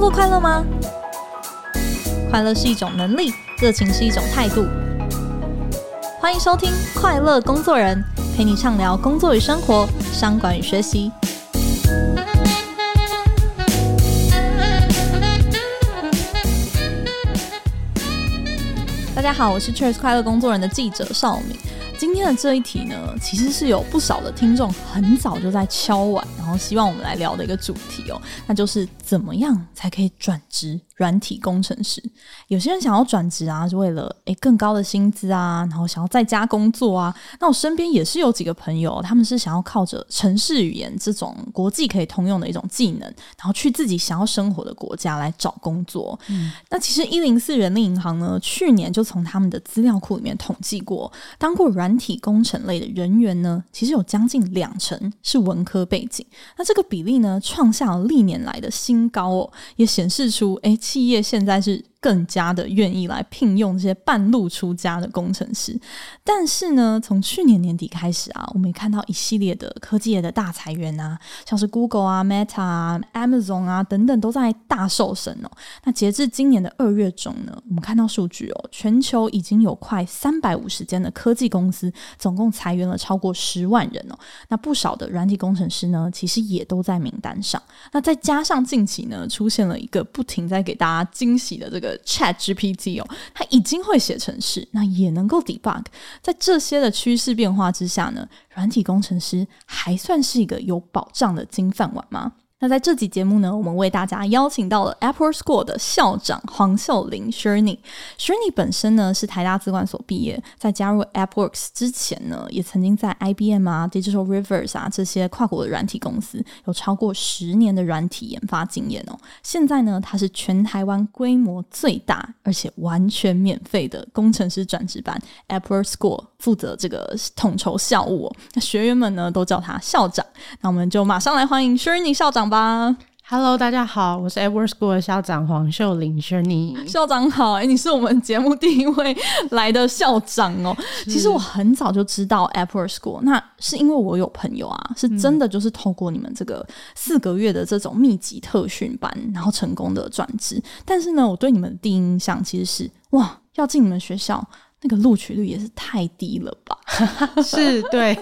工作快乐吗？快乐是一种能力，热情是一种态度。欢迎收听《快乐工作人》，陪你畅聊工作与生活、商管与学习。大家好，我是 Cheers 快乐工作人的记者邵敏。今天的这一题呢，其实是有不少的听众很早就在敲碗，然后希望我们来聊的一个主题哦，那就是怎么样才可以转职软体工程师？有些人想要转职啊，是为了诶更高的薪资啊，然后想要在家工作啊。那我身边也是有几个朋友，他们是想要靠着城市语言这种国际可以通用的一种技能，然后去自己想要生活的国家来找工作。嗯，那其实一零四人力银行呢，去年就从他们的资料库里面统计过，当过软软体工程类的人员呢，其实有将近两成是文科背景，那这个比例呢，创下了历年来的新高哦，也显示出，诶，企业现在是。更加的愿意来聘用这些半路出家的工程师，但是呢，从去年年底开始啊，我们也看到一系列的科技业的大裁员啊，像是 Google 啊、Meta 啊、Amazon 啊等等都在大受损哦。那截至今年的二月中呢，我们看到数据哦，全球已经有快三百五十间的科技公司，总共裁员了超过十万人哦。那不少的软体工程师呢，其实也都在名单上。那再加上近期呢，出现了一个不停在给大家惊喜的这个。Chat GPT 哦，它已经会写程式，那也能够 debug。在这些的趋势变化之下呢，软体工程师还算是一个有保障的金饭碗吗？那在这集节目呢，我们为大家邀请到了 Apple School 的校长黄秀玲 Shirney。Shirney 本身呢是台大资管所毕业，在加入 AppWorks 之前呢，也曾经在 IBM 啊、Digital Rivers 啊这些跨国的软体公司有超过十年的软体研发经验哦。现在呢，他是全台湾规模最大而且完全免费的工程师转职班 AppWorks School 负责这个统筹校务哦。那学员们呢都叫他校长。那我们就马上来欢迎 Shirney 校长吧，Hello，大家好，我是 AppWorks School 的校长黄秀玲 Shirney。校长好，哎、欸，你是我们节目第一位来的校长哦。其实我很早就知道 AppWorks School，那是因为我有朋友啊，是真的就是透过你们这个四个月的这种密集特训班，然后成功的转职。但是呢，我对你们的第一印象其实是，哇，要进你们学校。那个录取率也是太低了吧？是，对，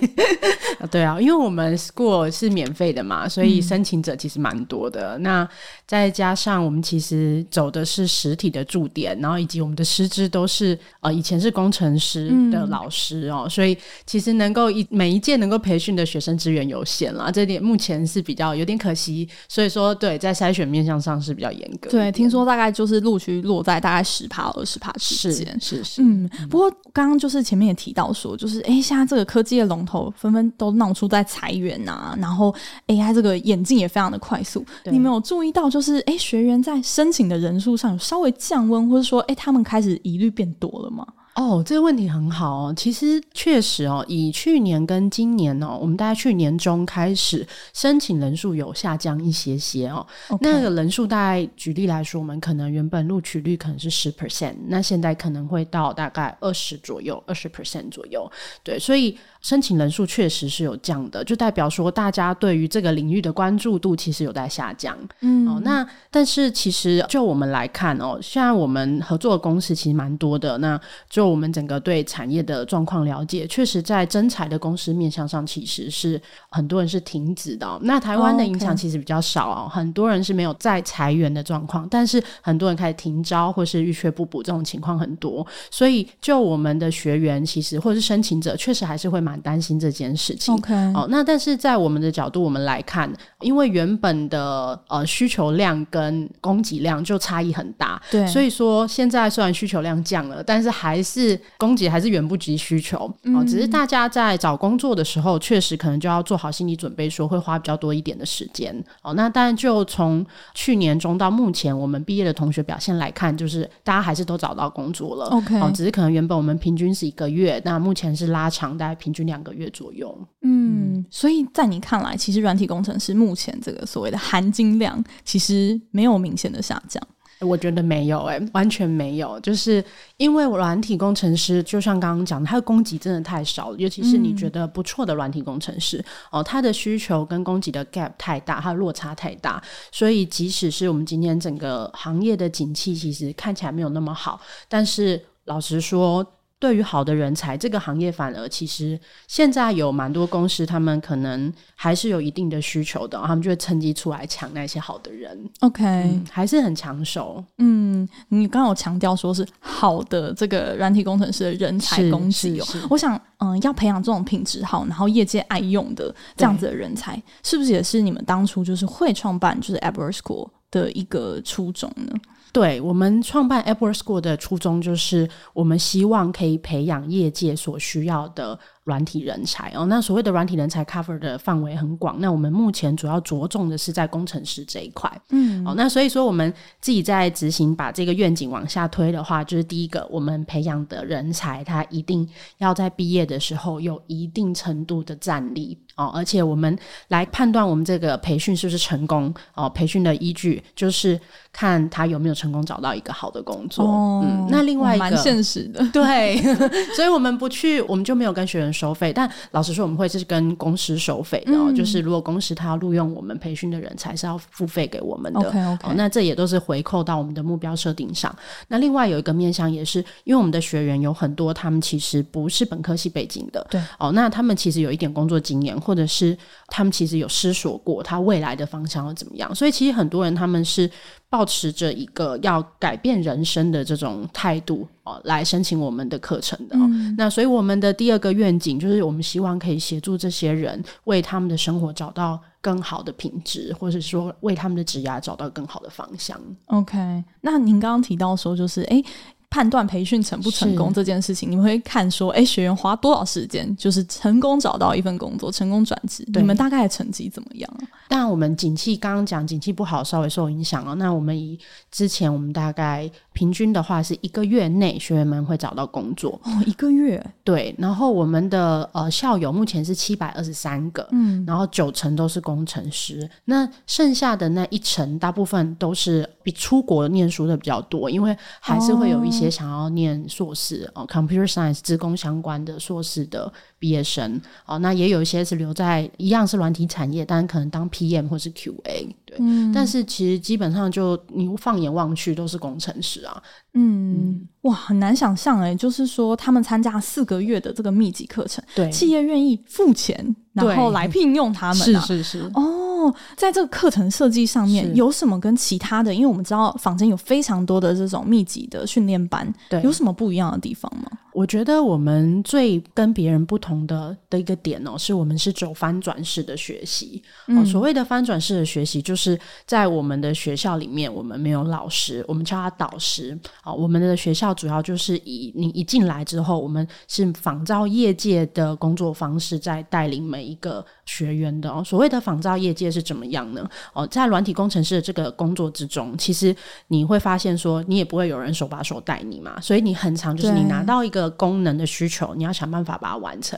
对啊，因为我们 school 是免费的嘛，所以申请者其实蛮多的。嗯、那再加上我们其实走的是实体的驻点，然后以及我们的师资都是呃以前是工程师的老师哦，嗯、所以其实能够一每一届能够培训的学生资源有限啦，这点目前是比较有点可惜。所以说，对，在筛选面向上是比较严格。对，听说大概就是录取落在大概十趴二十趴之间，是是是，嗯。不过刚刚就是前面也提到说，就是哎，现在这个科技的龙头纷纷都闹出在裁员啊，然后 AI 这个演进也非常的快速。你没有注意到，就是哎，学员在申请的人数上有稍微降温，或者说哎，他们开始疑虑变多了吗？哦，这个问题很好哦。其实确实哦，以去年跟今年哦，我们大概去年中开始申请人数有下降一些些哦。那个人数大概举例来说，我们可能原本录取率可能是十 percent，那现在可能会到大概二十左右，二十 percent 左右。对，所以申请人数确实是有降的，就代表说大家对于这个领域的关注度其实有在下降。嗯，哦，那但是其实就我们来看哦，现在我们合作的公司其实蛮多的，那就。我们整个对产业的状况了解，确实在征才的公司面向上，其实是很多人是停止的哦。那台湾的影响其实比较少哦，很多人是没有在裁员的状况，但是很多人开始停招或是遇缺不补这种情况很多。所以，就我们的学员，其实或者是申请者，确实还是会蛮担心这件事情。OK，哦，那但是在我们的角度，我们来看，因为原本的呃需求量跟供给量就差异很大，对，所以说现在虽然需求量降了，但是还是。供给还是远不及需求哦，嗯、只是大家在找工作的时候，确实可能就要做好心理准备，说会花比较多一点的时间哦。那当然，就从去年中到目前，我们毕业的同学表现来看，就是大家还是都找到工作了。OK，哦，只是可能原本我们平均是一个月，那目前是拉长，大概平均两个月左右。嗯，所以在你看来，其实软体工程师目前这个所谓的含金量，其实没有明显的下降。我觉得没有、欸，诶，完全没有，就是因为软体工程师，就像刚刚讲的，他的供给真的太少了，尤其是你觉得不错的软体工程师、嗯、哦，他的需求跟供给的 gap 太大，他的落差太大，所以即使是我们今天整个行业的景气，其实看起来没有那么好，但是老实说。对于好的人才，这个行业反而其实现在有蛮多公司，他们可能还是有一定的需求的，他们就会趁机出来抢那些好的人。OK，、嗯、还是很抢手。嗯，你刚刚有强调说是好的这个软体工程师的人才供给哦。我想，嗯、呃，要培养这种品质好，然后业界爱用的这样子的人才，是不是也是你们当初就是会创办就是 AppWorks School 的一个初衷呢？对，我们创办 AppWorks School 的初衷就是，我们希望可以培养业界所需要的。软体人才哦，那所谓的软体人才 cover 的范围很广。那我们目前主要着重的是在工程师这一块，嗯，哦，那所以说我们自己在执行把这个愿景往下推的话，就是第一个，我们培养的人才他一定要在毕业的时候有一定程度的战力哦，而且我们来判断我们这个培训是不是成功哦，培训的依据就是看他有没有成功找到一个好的工作。哦、嗯，那另外一个蛮现实的，对，所以我们不去，我们就没有跟学员收费，但老实说，我们会是跟公司收费的，嗯，就是如果公司他要录用我们培训的人才是要付费给我们的。Okay. 哦，那这也都是回扣到我们的目标设定上。那另外有一个面向也是，因为我们的学员有很多，他们其实不是本科系背景的，对，哦，那他们其实有一点工作经验，或者是他们其实有思索过他未来的方向要怎么样，所以其实很多人他们是。保持着一个要改变人生的这种态度哦，来申请我们的课程的。嗯。那所以我们的第二个愿景就是，我们希望可以协助这些人为他们的生活找到更好的品质，或者说为他们的职业找到更好的方向。OK，那您刚刚提到说，就是诶。判断培训成不成功这件事情，你们会看说，哎，学员花多少时间，就是成功找到一份工作，成功转职，你们大概的成绩怎么样啊？当然，我们景气刚刚讲景气不好，稍微受影响哦。那我们以之前我们大概平均的话，是一个月内学员们会找到工作哦，一个月对。然后我们的呃校友目前是七百二十三个，嗯，然后九成都是工程师，那剩下的那一成大部分都是比出国念书的比较多，因为还是会有一些。想要念硕士哦，computer science 资工相关的硕士的毕业生哦，那也有一些是留在一样是软体产业，但可能当 PM 或是 QA 对，嗯，但是其实基本上就你放眼望去都是工程师啊，嗯，嗯。哇，很难想象哎，就是说他们参加四个月的这个密集课程，对，企业愿意付钱然后来聘用他们，啊，是是是。哦。哦，在这个课程设计上面有什么跟其他的？因为我们知道坊间有非常多的这种密集的训练班，对，有什么不一样的地方吗？我觉得我们最跟别人不同的的一个点哦，是我们是走翻转式的学习。嗯，所谓的翻转式的学习，就是在我们的学校里面，我们没有老师，我们叫他导师。啊，我们的学校主要就是以你一进来之后，我们是仿照业界的工作方式，在带领每一个学员的哦。所谓的仿照业界是怎么样呢？哦，在软体工程师的这个工作之中，其实你会发现说，你也不会有人手把手带你嘛，所以你很常就是你拿到一个。功能的需求，你要想办法把它完成。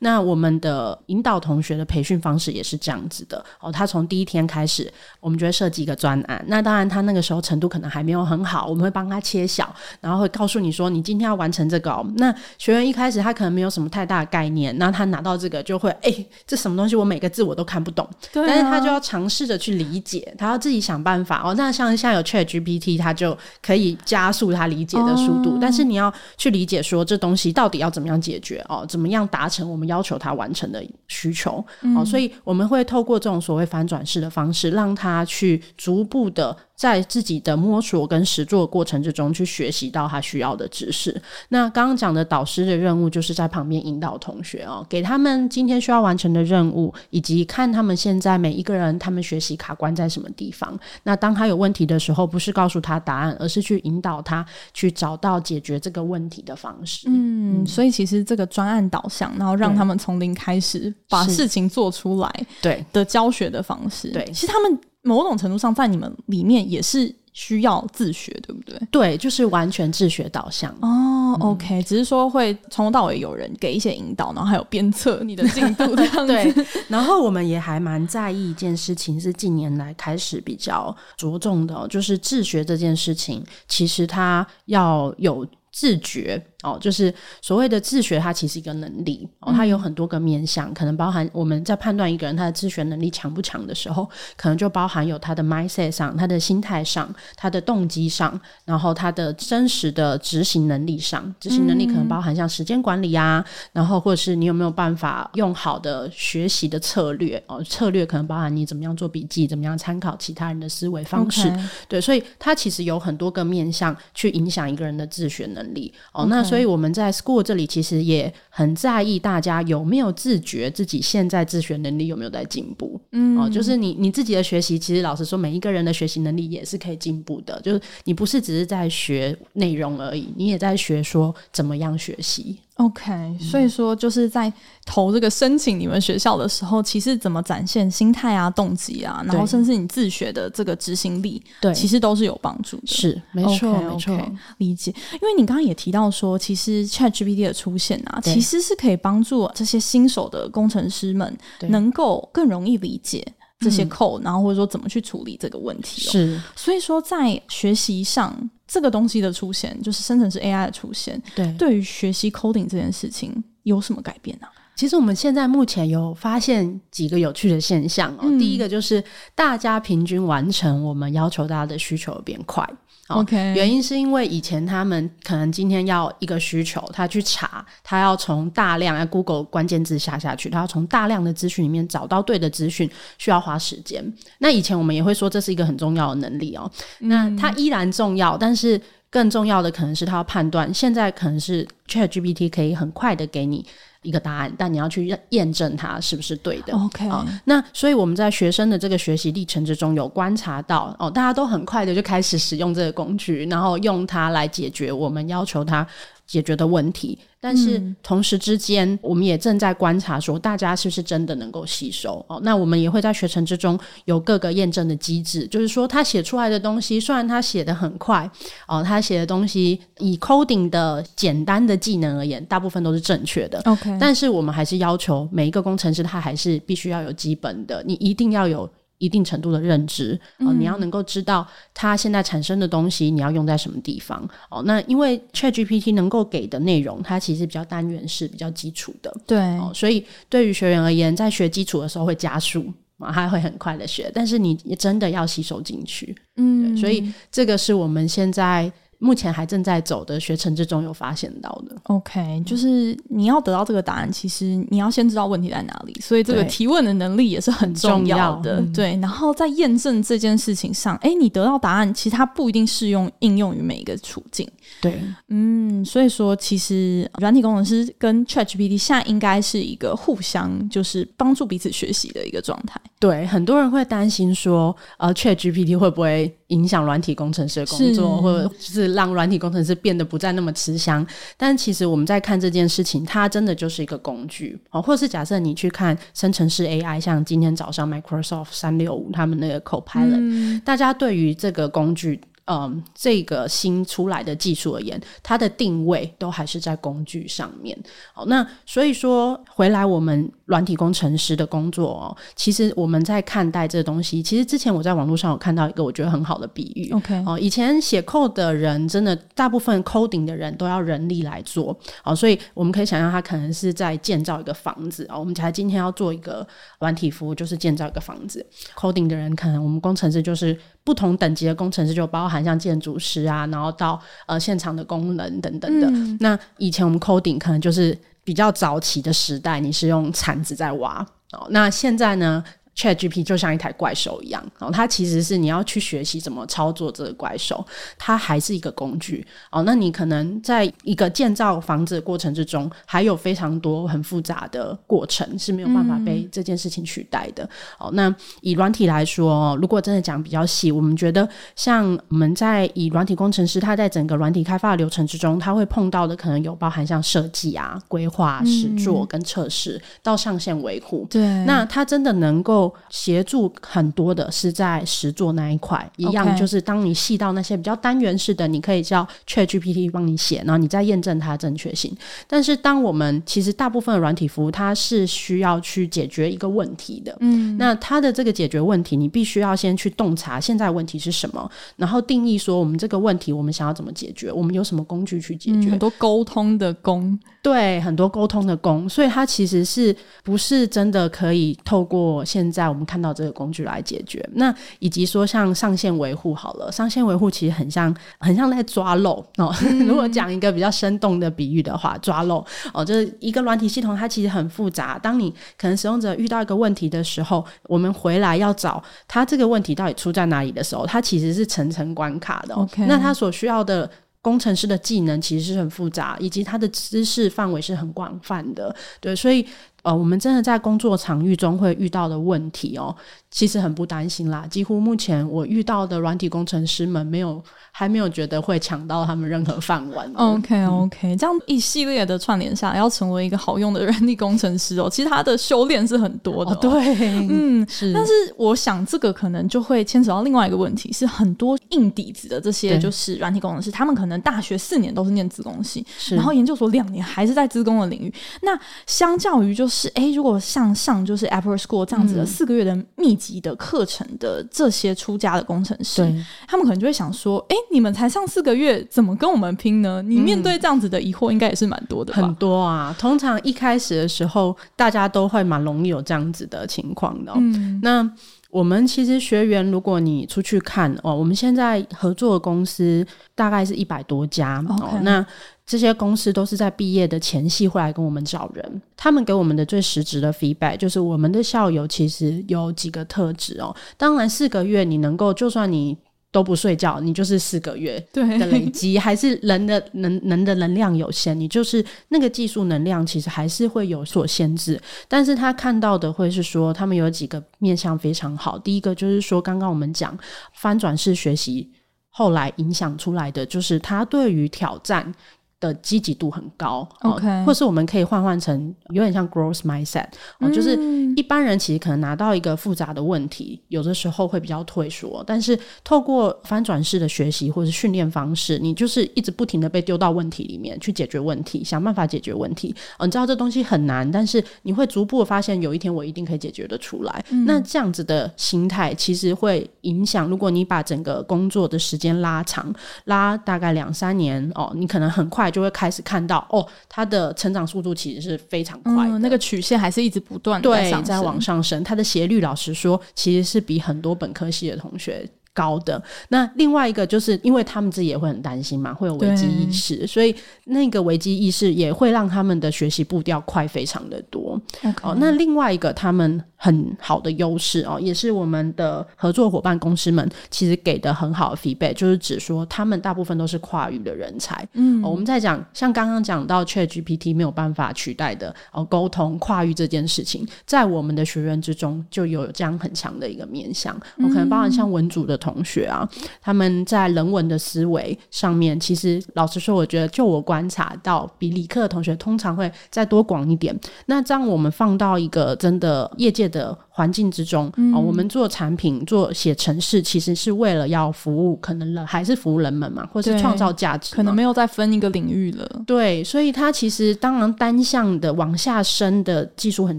那我们的引导同学的培训方式也是这样子的哦。他从第一天开始，我们就会设计一个专案。那当然，他那个时候程度可能还没有很好，我们会帮他切小，然后会告诉你说，你今天要完成这个哦。那学员一开始他可能没有什么太大的概念，那他拿到这个就会，哎、欸，这什么东西？我每个字我都看不懂。对啊。但是他就要尝试着去理解，他要自己想办法哦。那像现在有 ChatGPT，他就可以加速他理解的速度。哦。但是你要去理解说。这东西到底要怎么样解决哦？怎么样达成我们要求他完成的需求？嗯、哦，所以我们会透过这种所谓反转式的方式，让他去逐步的。在自己的摸索跟实作过程之中，去学习到他需要的知识。那刚刚讲的导师的任务，就是在旁边引导同学哦，给他们今天需要完成的任务，以及看他们现在每一个人他们学习卡关在什么地方。那当他有问题的时候，不是告诉他答案，而是去引导他去找到解决这个问题的方式。嗯，所以其实这个专案导向，然后让他们从零开始把事情做出来，对的教学的方式。对，其实他们。某种程度上，在你们里面也是需要自学，对不对？对，就是完全自学导向。哦，哦，OK，只是说会从头到尾有人给一些引导，然后还有鞭策你的进度这样子。对，然后我们也还蛮在意一件事情，是近年来开始比较着重的，就是自学这件事情，其实它要有自觉。哦，就是所谓的自学，它其实一个能力哦，它有很多个面向，嗯、可能包含我们在判断一个人他的自学能力强不强的时候，可能就包含有他的 mindset 上、他的心态上、他的动机上，然后他的真实的执行能力上。执行能力可能包含像时间管理啊，嗯、然后或者是你有没有办法用好的学习的策略哦，策略可能包含你怎么样做笔记，怎么样参考其他人的思维方式。对，所以它其实有很多个面向去影响一个人的自学能力哦。那所以我们在 school 这里其实也很在意大家有没有自觉自己现在自学能力有没有在进步。嗯，哦，就是你你自己的学习，其实老实说，每一个人的学习能力也是可以进步的。就是你不是只是在学内容而已，你也在学说怎么样学习。OK，所以说就是在投这个申请你们学校的时候，其实怎么展现心态啊、动机啊，然后甚至你自学的这个执行力，对，其实都是有帮助的。是，没错，okay, 没错，okay, 理解。因为你刚刚也提到说，其实 ChatGPT 的出现啊，其实是可以帮助这些新手的工程师们能够更容易理解这些嗯，然后或者说怎么去处理这个问题喔。是，所以说在学习上。这个东西的出现，就是生成式 AI 的出现，对，对于学习 coding 这件事情有什么改变呢？其实我们现在目前有发现几个有趣的现象哦。嗯、第一个就是大家平均完成我们要求大家的需求变快。OK，原因是因为以前他们可能今天要一个需求，他去查，他要从大量啊 Google 关键字下下去，他要从大量的资讯里面找到对的资讯，需要花时间。那以前我们也会说这是一个很重要的能力哦。嗯、那它依然重要，但是更重要的可能是他要判断。现在可能是 ChatGPT 可以很快的给你。一个答案，但你要去验证它是不是对的。OK，哦，那所以我们在学生的这个学习历程之中，有观察到哦，大家都很快的就开始使用这个工具，然后用它来解决我们要求它解决的问题。但是同时之间，我们也正在观察说，大家是不是真的能够吸收哦？那我们也会在学程之中有各个验证的机制，就是说他写出来的东西，虽然他写得很快哦，他写的东西以 coding 的简单的技能而言，大部分都是正确的。OK，但是我们还是要求每一个工程师，他还是必须要有基本的，你一定要有。一定程度的认知哦、呃，你要能够知道它现在产生的东西，你要用在什么地方哦。那因为 ChatGPT 能够给的内容，它其实比较单元式、比较基础的，对哦。所以对于学员而言，在学基础的时候会加速啊，他会很快的学。但是你真的要吸收进去，嗯，所以这个是我们现在。目前还正在走的学程之中有发现到的，OK，就是你要得到这个答案，其实你要先知道问题在哪里，所以这个提问的能力也是很重要的。对，对，然后在验证这件事情上，哎，你得到答案，其实它不一定适用应用于每一个处境。对，嗯，所以说其实软体工程师跟 ChatGPT 现在应该是一个互相就是帮助彼此学习的一个状态。对，很多人会担心说，呃，ChatGPT 会不会影响软体工程师的工作，或者是让软体工程师变得不再那么吃香？但其实我们在看这件事情，它真的就是一个工具哦。或者是假设你去看生成式 AI，像今天早上 Microsoft 三六五他们那个 Copilot，嗯，大家对于这个工具。嗯，这个新出来的技术而言，它的定位都还是在工具上面。好，那所以说回来，我们软体工程师的工作哦，其实我们在看待这东西。其实之前我在网络上有看到一个我觉得很好的比喻。OK，哦，以前写 code 的人，真的大部分 coding 的人都要人力来做。哦，所以我们可以想象，他可能是在建造一个房子啊。我们才今天要做一个软体服务，就是建造一个房子。coding 的人，可能我们工程师就是。不同等级的工程师就包含像建筑师啊，然后到呃现场的工人等等的。嗯、那以前我们 coding 可能就是比较早期的时代，你是用铲子在挖哦。那现在呢？ChatGPT 就像一台怪兽一样，哦，它其实是你要去学习怎么操作这个怪兽，它还是一个工具哦。那你可能在一个建造房子的过程之中，还有非常多很复杂的过程是没有办法被这件事情取代的。嗯、哦，那以软体来说，如果真的讲比较细，我们觉得像我们在以软体工程师，他在整个软体开发的流程之中，他会碰到的可能有包含像设计啊、规划、实作跟测试、嗯、到上线维护。对，那他真的能够。够协助很多的是在实作那一块，一样就是当你细到那些比较单元式的，你可以叫 ChatGPT 帮你写，然后你再验证它的正确性。但是当我们其实大部分的软体服务，它是需要去解决一个问题的，嗯，那它的这个解决问题，你必须要先去洞察现在问题是什么，然后定义说我们这个问题我们想要怎么解决，我们有什么工具去解决，嗯、很多沟通的工，对，很多沟通的工，所以它其实是不是真的可以透过现在我们看到这个工具来解决？那以及说像上线维护好了，上线维护其实很像很像在抓漏哦。嗯、如果讲一个比较生动的比喻的话，抓漏哦，就是一个软体系统，它其实很复杂。当你可能使用者遇到一个问题的时候，我们回来要找它这个问题到底出在哪里的时候，它其实是层层关卡的。OK，那它所需要的工程师的技能其实是很复杂，以及他的知识范围是很广泛的。对，所以。呃，我们真的在工作场域中会遇到的问题哦，其实很不担心啦。几乎目前我遇到的软体工程师们没有，还没有觉得会抢到他们任何饭碗。OK OK，这样一系列的串联下，要成为一个好用的软体工程师哦，其实他的修炼是很多的哦。哦对，嗯，是。但是我想这个可能就会牵扯到另外一个问题，是很多硬底子的这些就是软体工程师，他们可能大学四年都是念资工系，然后研究所两年还是在资工的领域。那相较于就是。是哎，如果像上就是 Apple School 这样子的四个月的密集的课程的这些出家的工程师，嗯、他们可能就会想说：哎，你们才上四个月，怎么跟我们拼呢？你面对这样子的疑惑，应该也是蛮多的吧？很多啊。通常一开始的时候，大家都会蛮容易有这样子的情况的、哦。嗯，那我们其实学员，如果你出去看哦，我们现在合作的公司大概是一百多家哦，那。这些公司都是在毕业的前夕会来跟我们找人，他们给我们的最实质的 feedback 就是我们的校友其实有几个特质哦。当然，四个月你能够，就算你都不睡觉，你就是四个月的累积，还是人的能能的能量有限，你就是那个技术能量其实还是会有所限制。但是他看到的会是说，他们有几个面向非常好。第一个就是说，刚刚我们讲翻转式学习，后来影响出来的就是他对于挑战。的积极度很高，OK，、呃、或是我们可以换换成有点像 growth mindset，、呃嗯、就是一般人其实可能拿到一个复杂的问题，有的时候会比较退缩，但是透过翻转式的学习或是训练方式，你就是一直不停的被丢到问题里面去解决问题，想办法解决问题。呃、你知道这东西很难，但是你会逐步发现，有一天我一定可以解决得出来。嗯、那这样子的心态其实会影响，如果你把整个工作的时间拉长，拉大概两三年哦、呃，你可能很快。就会开始看到哦，他的成长速度其实是非常快的，嗯，那个曲线还是一直不断对在往上升。它的斜率，老实说，其实是比很多本科系的同学高的。那另外一个就是因为他们自己也会很担心嘛，会有危机意识，所以那个危机意识也会让他们的学习步调快非常的多。哦，那另外一个他们。很好的优势哦，也是我们的合作伙伴公司们其实给的很好的 feedback，就是指说他们大部分都是跨域的人才。嗯、哦，我们在讲像刚刚讲到 ChatGPT 没有办法取代的哦，沟通跨域这件事情，在我们的学员之中就有这样很强的一个面向。我、哦、可能包含像文组的同学啊，他们在人文的思维上面，其实老实说，我觉得就我观察到，比理科的同学通常会再多广一点。那这样我们放到一个真的业界的环境之中啊、嗯哦，我们做产品、做写程式，其实是为了要服务，可能人还是服务人们嘛，或是创造价值，可能没有再分一个领域了。对，所以它其实当然单向的往下深的技术很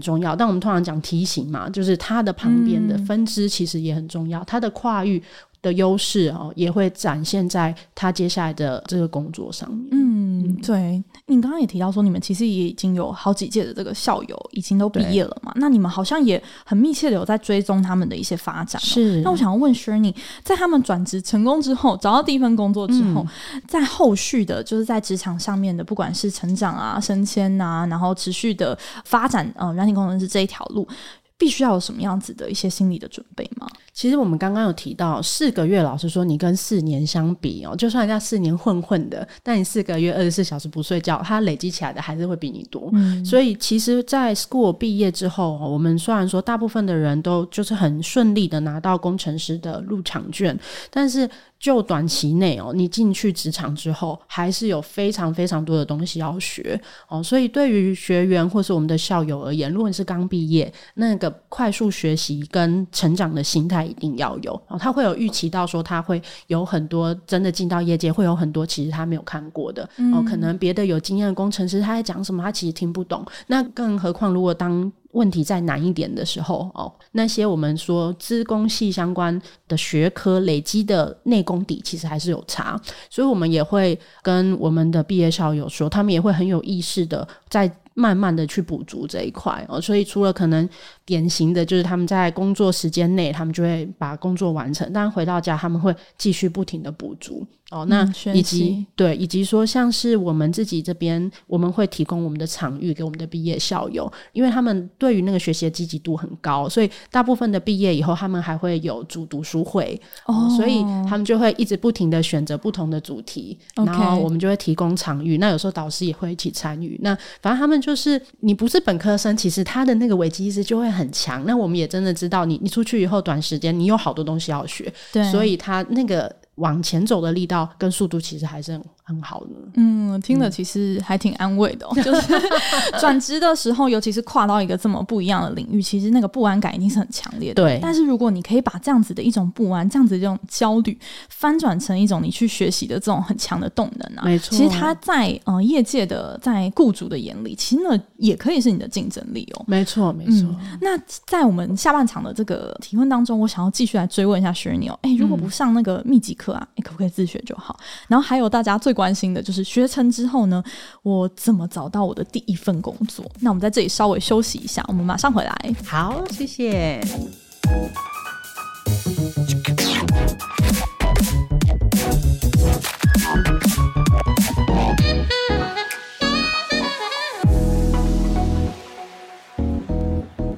重要，但我们通常讲梯形嘛，就是它的旁边的分支其实也很重要，嗯、它的跨域的优势哦，也会展现在他接下来的这个工作上面。嗯，对，你刚刚也提到说，你们其实也已经有好几届的这个校友已经都毕业了嘛？那你们好像也很密切的有在追踪他们的一些发展。是，那我想要问 Shirney，在他们转职成功之后，找到第一份工作之后，嗯、在后续的，就是在职场上面的，不管是成长啊、升迁啊，然后持续的发展，呃，软体工程师这一条路。必须要有什么样子的一些心理的准备吗？其实我们刚刚有提到四个月，老师说，你跟四年相比哦，就算人家四年混混的，但你四个月二十四小时不睡觉，它累积起来的还是会比你多。嗯，所以其实，在 school 毕业之后，我们虽然说大部分的人都就是很顺利的拿到工程师的入场券，但是。就短期内哦，你进去职场之后，还是有非常非常多的东西要学哦。所以对于学员或是我们的校友而言，如果你是刚毕业，那个快速学习跟成长的心态一定要有哦。他会有预期到说，他会有很多真的进到业界，会有很多其实他没有看过的哦。可能别的有经验的工程师他在讲什么，他其实听不懂。那更何况如果当问题再难一点的时候，哦，那些我们说资工系相关的学科累积的内功底，其实还是有差，所以我们也会跟我们的毕业校友说，他们也会很有意识的在慢慢的去补足这一块哦。所以除了可能典型的就是他们在工作时间内，他们就会把工作完成，但回到家他们会继续不停的补足。哦，那以及、嗯、对，以及说像是我们自己这边，我们会提供我们的场域给我们的毕业校友，因为他们对于那个学习的积极度很高，所以大部分的毕业以后，他们还会有组读书会，哦，所以他们就会一直不停的选择不同的主题，然后我们就会提供场域。那有时候导师也会一起参与。那反正他们就是，你不是本科生，其实他的那个危机意识就会很强。那我们也真的知道你，你你出去以后短时间，你有好多东西要学，对，所以他那个。往前走的力道跟速度其实还是很很好的。嗯，听了其实还挺安慰的哦。嗯、就是 转职的时候，尤其是跨到一个这么不一样的领域，其实那个不安感一定是很强烈的。对。但是如果你可以把这样子的一种不安、这样子的这种焦虑，翻转成一种你去学习的这种很强的动能啊，没错。其实他在呃业界的在雇主的眼里，其实呢也可以是你的竞争力哦。没错，没错、嗯。那在我们下半场的这个提问当中，我想要继续来追问一下 Shirley 哦。哎，如果不上那个密集课课啊，你可不可以自学就好？然后还有大家最关心的就是学成之后呢，我怎么找到我的第一份工作？那我们在这里稍微休息一下，我们马上回来。好，谢谢。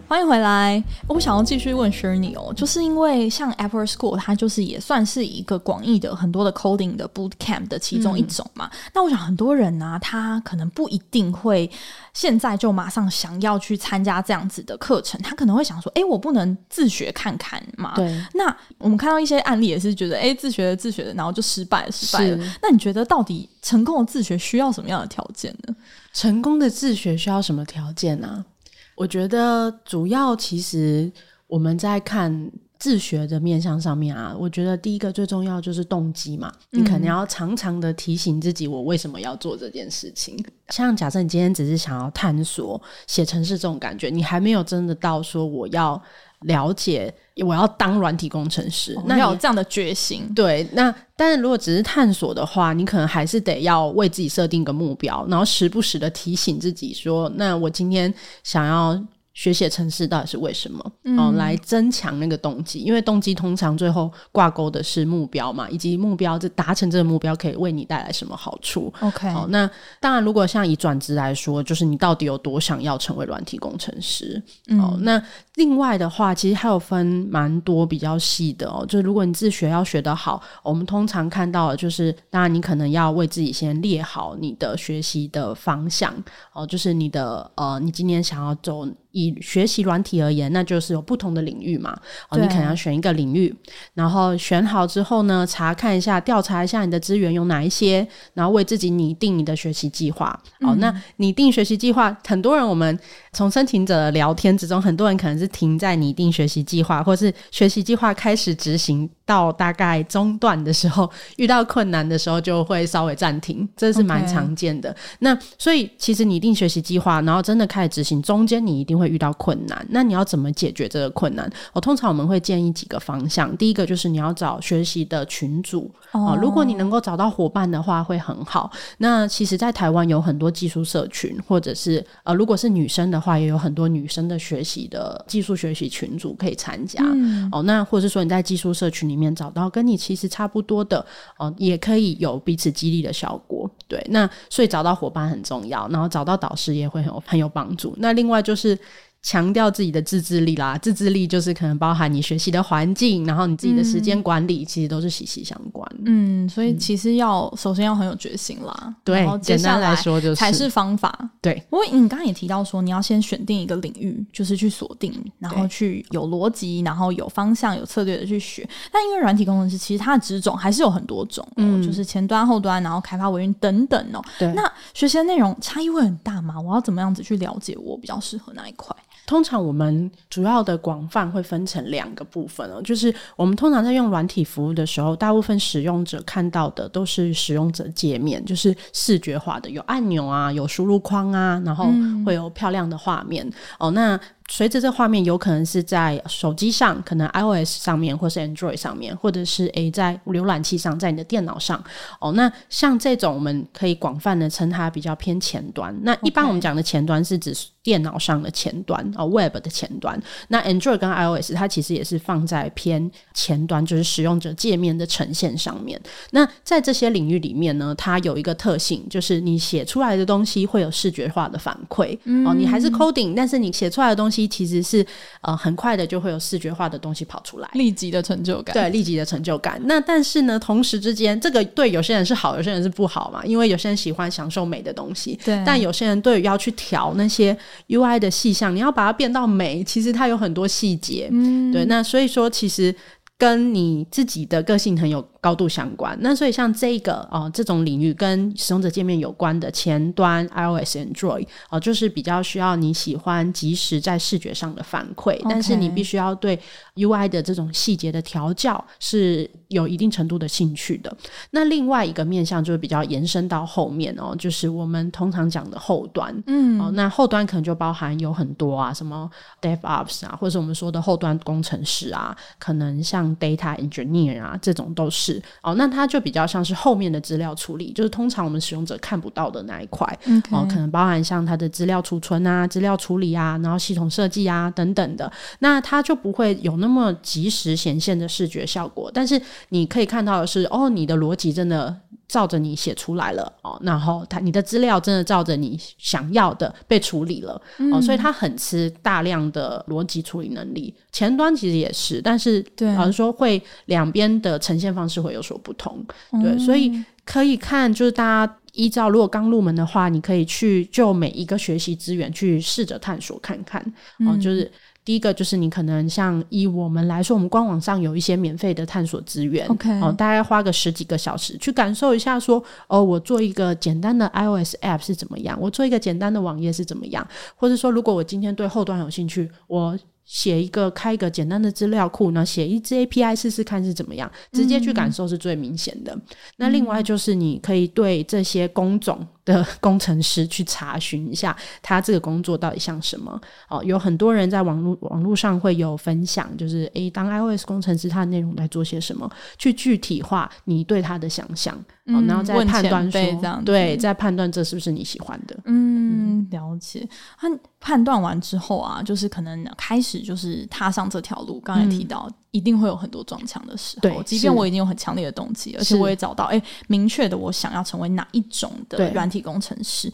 欢迎回来。我想要继续问 Shirley 哦，就是因为像 Apple School，它就是也算是一个广义的很多的 coding 的 boot camp 的其中一种嘛。嗯、那我想很多人呢、啊，他可能不一定会现在就马上想要去参加这样子的课程，他可能会想说：“哎，我不能自学看看嘛？”对。那我们看到一些案例也是觉得：“哎，自学的自学的，然后就失败了，失败了。”那你觉得到底成功的自学需要什么样的条件呢？成功的自学需要什么条件呢、啊？我觉得主要其实我们在看自学的面向上面啊，我觉得第一个最重要就是动机嘛，你可能要常常的提醒自己，我为什么要做这件事情。像假设你今天只是想要探索写程式这种感觉，你还没有真的到说我要了解，我要当软体工程师，那要有这样的决心。对，那但是如果只是探索的话，你可能还是得要为自己设定个目标，然后时不时的提醒自己说，那我今天想要。学写程式到底是为什么？嗯、哦，来增强那个动机，因为动机通常最后挂钩的是目标嘛，以及目标这达成这个目标可以为你带来什么好处？OK，好、哦，那当然，如果像以转职来说，就是你到底有多想要成为软体工程师？嗯、哦，那另外的话，其实还有分蛮多比较细的哦，就是如果你自学要学得好，我们通常看到的就是，当然你可能要为自己先列好你的学习的方向哦，就是你的呃，你今年想要走。以学习软体而言，那就是有不同的领域嘛。哦，你可能要选一个领域，然后选好之后呢，查看一下，调查一下你的资源有哪一些，然后为自己拟定你的学习计划。嗯、哦，那拟定学习计划，很多人我们从申请者的聊天之中，很多人可能是停在拟定学习计划，或是学习计划开始执行到大概中段的时候，遇到困难的时候就会稍微暂停，这是蛮常见的。那所以其实拟定学习计划，然后真的开始执行，中间你一定会。遇到困难，那你要怎么解决这个困难？我通常我们会建议几个方向。第一个就是你要找学习的群组啊、哦，如果你能够找到伙伴的话，会很好。那其实，在台湾有很多技术社群，或者是呃，如果是女生的话，也有很多女生的学习的技术学习群组可以参加、嗯、哦。那或者是说你在技术社群里里面找到跟你其实差不多的哦，也可以有彼此激励的效果。对，那所以找到伙伴很重要，然后找到导师也会很有很有帮助。那另外就是。强调自己的自制力啦，自制力就是可能包含你学习的环境，然后你自己的时间管理，嗯、其实都是息息相关。嗯，所以其实要、嗯、首先要很有决心啦。对，简单来说就是才是方法。对，不过你刚刚也提到说，你要先选定一个领域，就是去锁定，然后去有逻辑，然后有方向、有策略的去学。但因为软体工程师其实它的职种还是有很多种，嗯，就是前端、后端，然后开发、维运等等哦。对，那学习的内容差异会很大吗？我要怎么样子去了解我比较适合哪一块？通常我们主要的广泛会分成两个部分哦，就是我们通常在用软体服务的时候，大部分使用者看到的都是使用者界面，就是视觉化的，有按钮啊，有输入框啊，然后会有漂亮的画面哦。那随着这画面有可能是在手机上，可能 iOS 上面，或是 Android 上面，或者是诶在浏览器上，在你的电脑上哦。那像这种，我们可以广泛的称它比较偏前端。那一般我们讲的前端是指电脑上的前端哦，Web 的前端。那 Android 跟 iOS 它其实也是放在偏前端，就是使用者界面的呈现上面。那在这些领域里面呢，它有一个特性，就是你写出来的东西会有视觉化的反馈、嗯、哦。你还是 coding，但是你写出来的东西。其实是呃很快的就会有视觉化的东西跑出来，立即的成就感。对，立即的成就感。那但是呢，同时之间，这个对有些人是好，有些人是不好嘛。因为有些人喜欢享受美的东西，对。但有些人对于要去调那些 UI 的细项，你要把它变到美，其实它有很多细节。嗯，对。那所以说，其实跟你自己的个性很有。高度相关，那所以像这个哦、呃，这种领域跟使用者界面有关的前端 iOS、Android 哦、呃，就是比较需要你喜欢及时在视觉上的反馈.但是你必须要对 UI 的这种细节的调教是有一定程度的兴趣的。那另外一个面向就是比较延伸到后面哦，就是我们通常讲的后端，嗯，哦、呃，那后端可能就包含有很多啊，什么 DevOps 啊，或者是我们说的后端工程师啊，可能像 Data Engineer 啊，这种都是。哦，那它就比较像是后面的资料处理，就是通常我们使用者看不到的那一块.哦，可能包含像它的资料储存啊、资料处理啊，然后系统设计啊等等的，那它就不会有那么及时显现的视觉效果，但是你可以看到的是，哦，你的逻辑真的。照着你写出来了哦，然后它你的资料真的照着你想要的被处理了、嗯、哦，所以它很吃大量的逻辑处理能力。前端其实也是，但是老实说会两边的呈现方式会有所不同。对，嗯、所以可以看就是大家依照如果刚入门的话，你可以去就每一个学习资源去试着探索看看哦，嗯、就是。第一个就是你可能像以我们来说，我们官网上有一些免费的探索资源，OK，哦，大概花个十几个小时去感受一下，说哦，我做一个简单的 iOS app 是怎么样，我做一个简单的网页是怎么样，或者说如果我今天对后端有兴趣，我写一个开一个简单的资料库，那写一支 API 试试看是怎么样，直接去感受是最明显的。嗯、那另外就是你可以对这些工种。的工程师去查询一下，他这个工作到底像什么？哦，有很多人在网络网络上会有分享，就是诶，当 iOS 工程师，他的内容在做些什么？去具体化你对他的想象，嗯、哦，然后再判断说，对，再判断这是不是你喜欢的。嗯，嗯了解。判判断完之后啊，就是可能开始就是踏上这条路。刚才提到。嗯一定会有很多撞墙的时候，对，即便我已经有很强烈的动机，而且我也找到哎、欸、明确的我想要成为哪一种的软体工程师。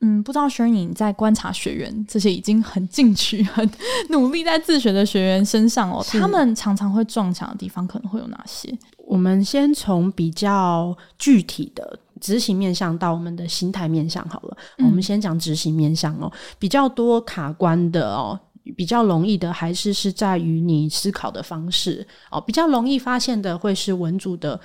嗯，不知道 Shirley 在观察学员这些已经很进取、很努力在自学的学员身上哦，他们常常会撞墙的地方可能会有哪些？我们先从比较具体的执行面向到我们的心态面向好了。嗯、我们先讲执行面向哦，比较多卡关的哦。比较容易的还是是在于你思考的方式。哦，比较容易发现的会是文组的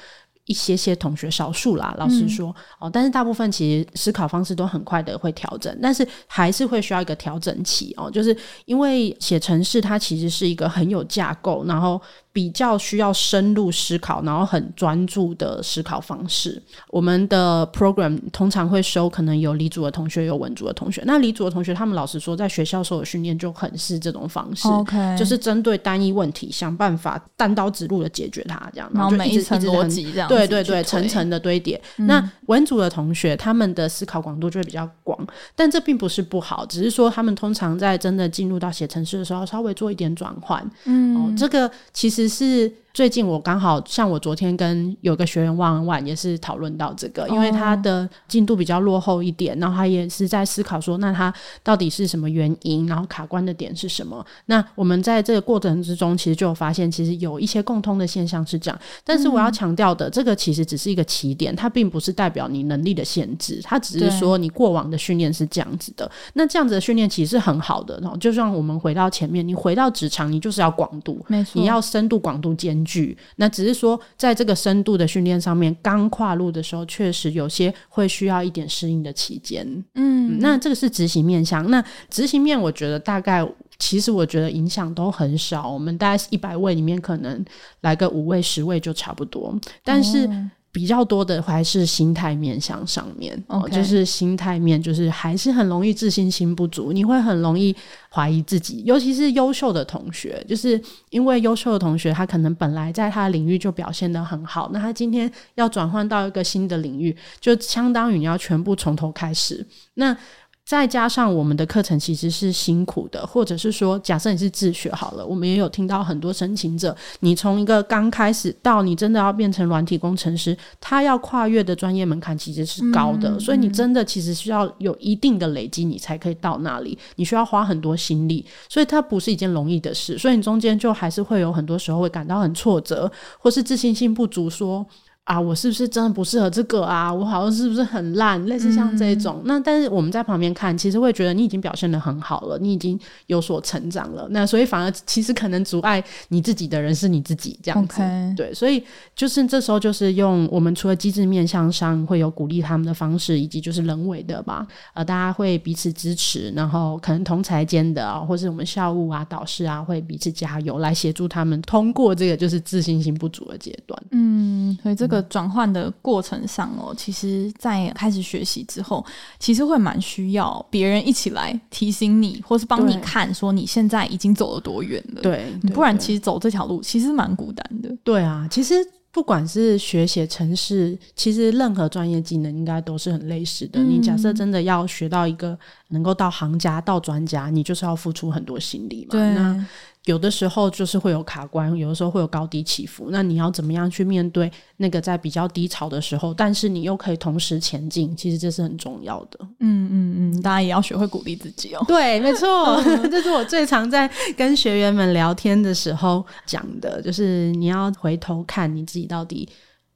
一些些同学，少数啦，老师说、嗯、哦，但是大部分其实思考方式都很快的会调整，但是还是会需要一个调整期。哦，就是因为写程式它其实是一个很有架构，然后。比较需要深入思考，然后很专注的思考方式。我们的 program 通常会收可能有理组的同学，有文组的同学。那理组的同学，他们老实说，在学校受的训练就很是这种方式，OK，就是针对单一问题，想办法单刀直入的解决它，这样。然后每一层逻辑这样，对对对，层层的堆叠。嗯、那文组的同学，他们的思考广度就会比较广，但这并不是不好，只是说他们通常在真的进入到写程式的时候，稍微做一点转换。嗯，哦，这个其实。只是最近我刚好像我昨天跟有个学员万万，也是讨论到这个，因为他的进度比较落后一点，然后他也是在思考说，那他到底是什么原因，然后卡关的点是什么？那我们在这个过程之中，其实就有发现，其实有一些共通的现象是这样。但是我要强调的，这个其实只是一个起点，它并不是代表你能力的限制，它只是说你过往的训练是这样子的。那这样子的训练其实是很好的。然后就像我们回到前面，你回到职场，你就是要广度，没错，你要深度、广度兼具。那只是说，在这个深度的训练上面，刚跨入的时候，确实有些会需要一点适应的期间。嗯，那这个是执行面向。那执行面，我觉得大概，其实我觉得影响都很少。我们大概一百位里面，可能来个五位、十位就差不多。但是。哦比较多的还是心态面向上面，Okay. 哦，就是心态面，就是还是很容易自信心不足，你会很容易怀疑自己，尤其是优秀的同学，就是因为优秀的同学他可能本来在他的领域就表现得很好，那他今天要转换到一个新的领域，就相当于你要全部从头开始，那。再加上我们的课程其实是辛苦的，或者是说，假设你是自学好了，我们也有听到很多申请者，你从一个刚开始到你真的要变成软体工程师，他要跨越的专业门槛其实是高的，嗯，所以你真的其实需要有一定的累积，你才可以到那里，你需要花很多心力，所以它不是一件容易的事，所以你中间就还是会有很多时候会感到很挫折，或是自信心不足，说。啊，我是不是真的不适合这个啊？我好像是不是很烂？类似像这种，嗯、那但是我们在旁边看，其实会觉得你已经表现的很好了，你已经有所成长了。那所以反而其实可能阻碍你自己的人是你自己这样子。对，所以就是这时候就是用我们除了机制面向上会有鼓励他们的方式，以及就是人为的吧，呃，大家会彼此支持，然后可能同才间的啊，或是我们校务啊、导师啊会彼此加油，来协助他们通过这个就是自信心不足的阶段。嗯，所以这个。个转换的过程上哦，其实，在开始学习之后，其实会蛮需要别人一起来提醒你，或是帮你看，说你现在已经走了多远了。对，不然其实走这条路其实蛮孤单的。对啊，其实不管是学写程式，其实任何专业技能应该都是很类似的。嗯、你假设真的要学到一个能够到行家、到专家，你就是要付出很多心力嘛。对。那有的时候就是会有卡关，有的时候会有高低起伏。那你要怎么样去面对那个在比较低潮的时候，但是你又可以同时前进？其实这是很重要的。嗯嗯嗯，大家也要学会鼓励自己哦。对，没错，这是我最常在跟学员们聊天的时候讲的，就是你要回头看你自己到底。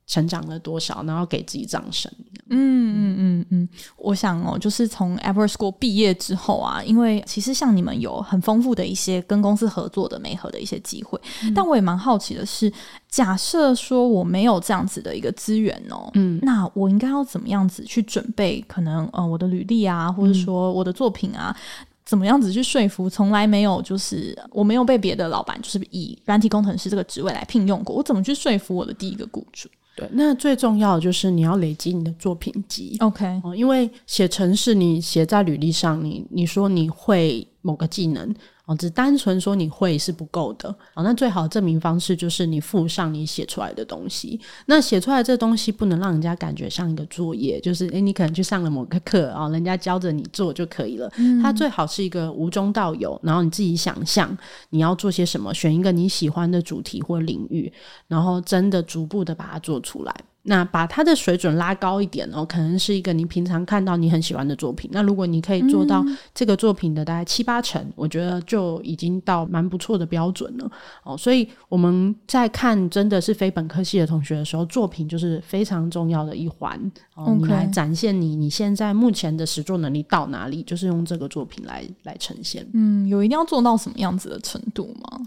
成长了多少，然后给自己掌声。嗯嗯嗯嗯，我想哦，就是从 Edward School 毕业之后啊，因为其实像你们有很丰富的一些跟公司合作的媒合的一些机会，嗯、但我也蛮好奇的是，假设说我没有这样子的一个资源哦，嗯，那我应该要怎么样子去准备？可能呃，我的履历啊，或者说我的作品啊，嗯、怎么样子去说服？从来没有，就是我没有被别的老板就是以软体工程师这个职位来聘用过，我怎么去说服我的第一个雇主？对，那最重要的就是你要累积你的作品集。OK，哦，因为写程式，你写在履历上，你你说你会某个技能。哦，只单纯说你会是不够的。哦，那最好的证明方式就是你附上你写出来的东西。那写出来这东西不能让人家感觉像一个作业，就是诶，你可能去上了某个课啊，哦，人家教着你做就可以了。嗯。它最好是一个无中到有，然后你自己想象你要做些什么，选一个你喜欢的主题或领域，然后真的逐步的把它做出来。那把它的水准拉高一点哦，可能是一个你平常看到你很喜欢的作品。那如果你可以做到这个作品的大概七八成，嗯、我觉得就已经到蛮不错的标准了哦。所以我们在看真的是非本科系的同学的时候，作品就是非常重要的一环哦。你来展现你你现在目前的实作能力到哪里，就是用这个作品来来呈现。嗯，有一定要做到什么样子的程度吗？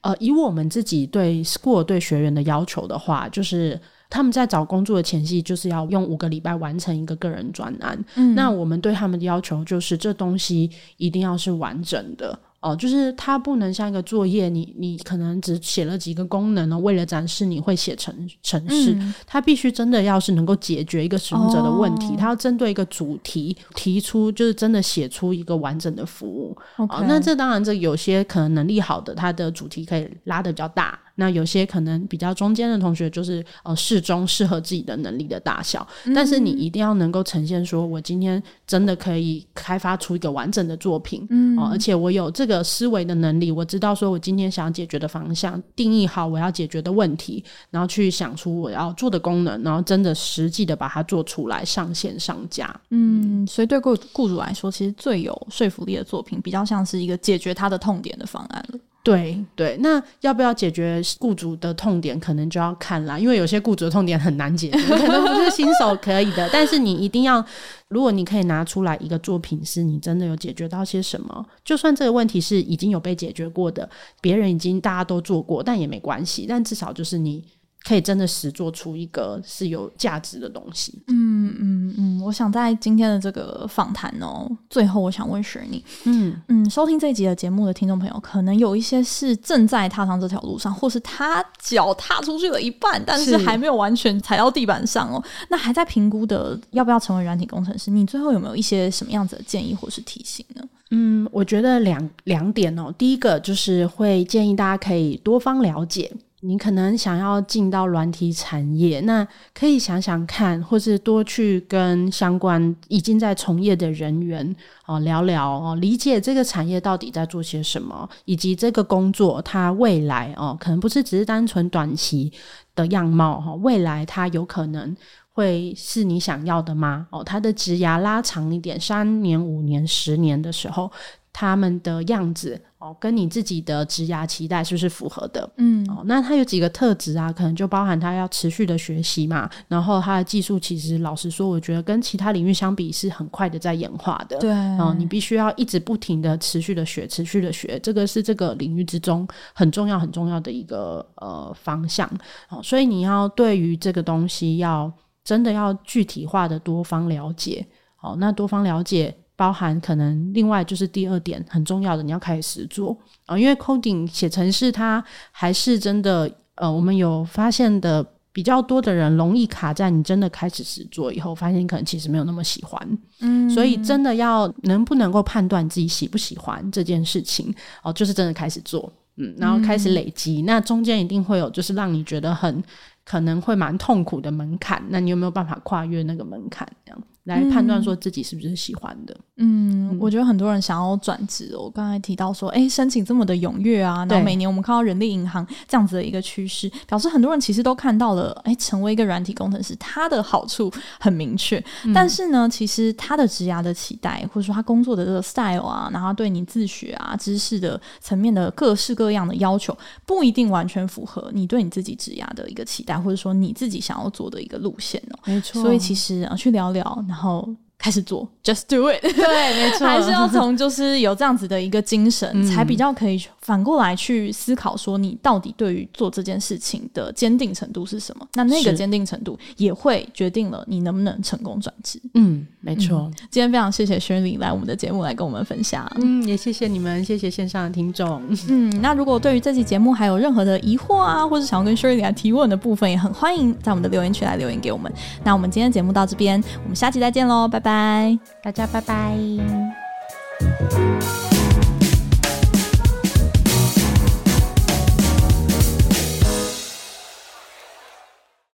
呃，以我们自己对 School 对学员的要求的话，就是。他们在找工作的前夕，就是要用五个礼拜完成一个个人专案。嗯，那我们对他们的要求就是，这东西一定要是完整的。哦，就是它不能像一个作业，你你可能只写了几个功能呢，为了展示你会写程程式，嗯、它必须真的要是能够解决一个使用者的问题，哦、它要针对一个主题提出，就是真的写出一个完整的服务。哦，那这当然这有些可能能力好的，它的主题可以拉的比较大，那有些可能比较中间的同学，就是呃适中适合自己的能力的大小。嗯、但是你一定要能够呈现说，我今天真的可以开发出一个完整的作品，嗯、呃，而且我有这个思维的能力，我知道说我今天想解决的方向，定义好我要解决的问题，然后去想出我要做的功能，然后真的实际的把它做出来，上线上架。嗯，所以对雇雇主来说，其实最有说服力的作品，比较像是一个解决他的痛点的方案了。对对，那要不要解决雇主的痛点，可能就要看啦，因为有些雇主的痛点很难解决，可能不是新手可以的。但是你一定要，如果你可以拿出来一个作品，是你真的有解决到些什么，就算这个问题是已经有被解决过的，别人已经大家都做过，但也没关系。但至少就是你。可以真的实做出一个是有价值的东西。嗯嗯嗯，我想在今天的这个访谈哦，最后我想问 Shirley，嗯嗯，收听这一集的节目的听众朋友，可能有一些是正在踏上这条路上，或是他脚踏出去了一半，但是还没有完全踩到地板上哦，那还在评估的要不要成为软体工程师？你最后有没有一些什么样子的建议或是提醒呢？嗯，我觉得两两点哦，第一个就是会建议大家可以多方了解。你可能想要进到软体产业，那可以想想看，或是多去跟相关已经在从业的人员哦聊聊哦，理解这个产业到底在做些什么，以及这个工作它未来哦，可能不是只是单纯短期的样貌哈，未来它有可能会是你想要的吗？哦，它的职涯拉长一点，三年、五年、十年的时候。他们的样子哦，跟你自己的职涯期待是不是符合的？嗯，哦，那他有几个特质啊？可能就包含他要持续的学习嘛，然后他的技术其实老实说，我觉得跟其他领域相比是很快的在演化的。对，哦，你必须要一直不停的持续的学，持续的学，这个是这个领域之中很重要很重要的一个呃方向。哦，所以你要对于这个东西要真的要具体化的多方了解。哦，那多方了解。包含可能另外就是第二点很重要的，你要开始实做。啊，因为 coding 写程式它还是真的呃，我们有发现的比较多的人容易卡在你真的开始实做以后，发现可能其实没有那么喜欢，嗯，所以真的要能不能够判断自己喜不喜欢这件事情哦，就是真的开始做，嗯，然后开始累积，嗯，那中间一定会有就是让你觉得很可能会蛮痛苦的门槛，那你有没有办法跨越那个门槛？这样？来判断说自己是不是喜欢的。嗯，嗯，我觉得很多人想要转职，我刚才提到说，哎，申请这么的踊跃啊，然后每年我们看到人力银行这样子的一个趋势，表示很多人其实都看到了，哎，成为一个软体工程师，它的好处很明确。嗯、但是呢，其实他的职涯的期待，或者说他工作的这个 style 啊，然后对你自学啊、知识的层面的各式各样的要求，不一定完全符合你对你自己职涯的一个期待，或者说你自己想要做的一个路线哦。没错，所以其实啊，去聊聊。然后开始做，just do it。对，没错，还是要从就是有这样子的一个精神，嗯、才比较可以反过来去思考，说你到底对于做这件事情的坚定程度是什么？那那个坚定程度也会决定了你能不能成功转职。嗯，没错、嗯。今天非常谢谢 Shirley 来我们的节目来跟我们分享。嗯，也谢谢你们，谢谢线上的听众。嗯，那如果对于这期节目还有任何的疑惑啊，或者想要跟 Shirley 来提问的部分，也很欢迎在我们的留言区来留言给我们。那我们今天节目到这边，我们下期再见喽，拜拜。大家拜拜。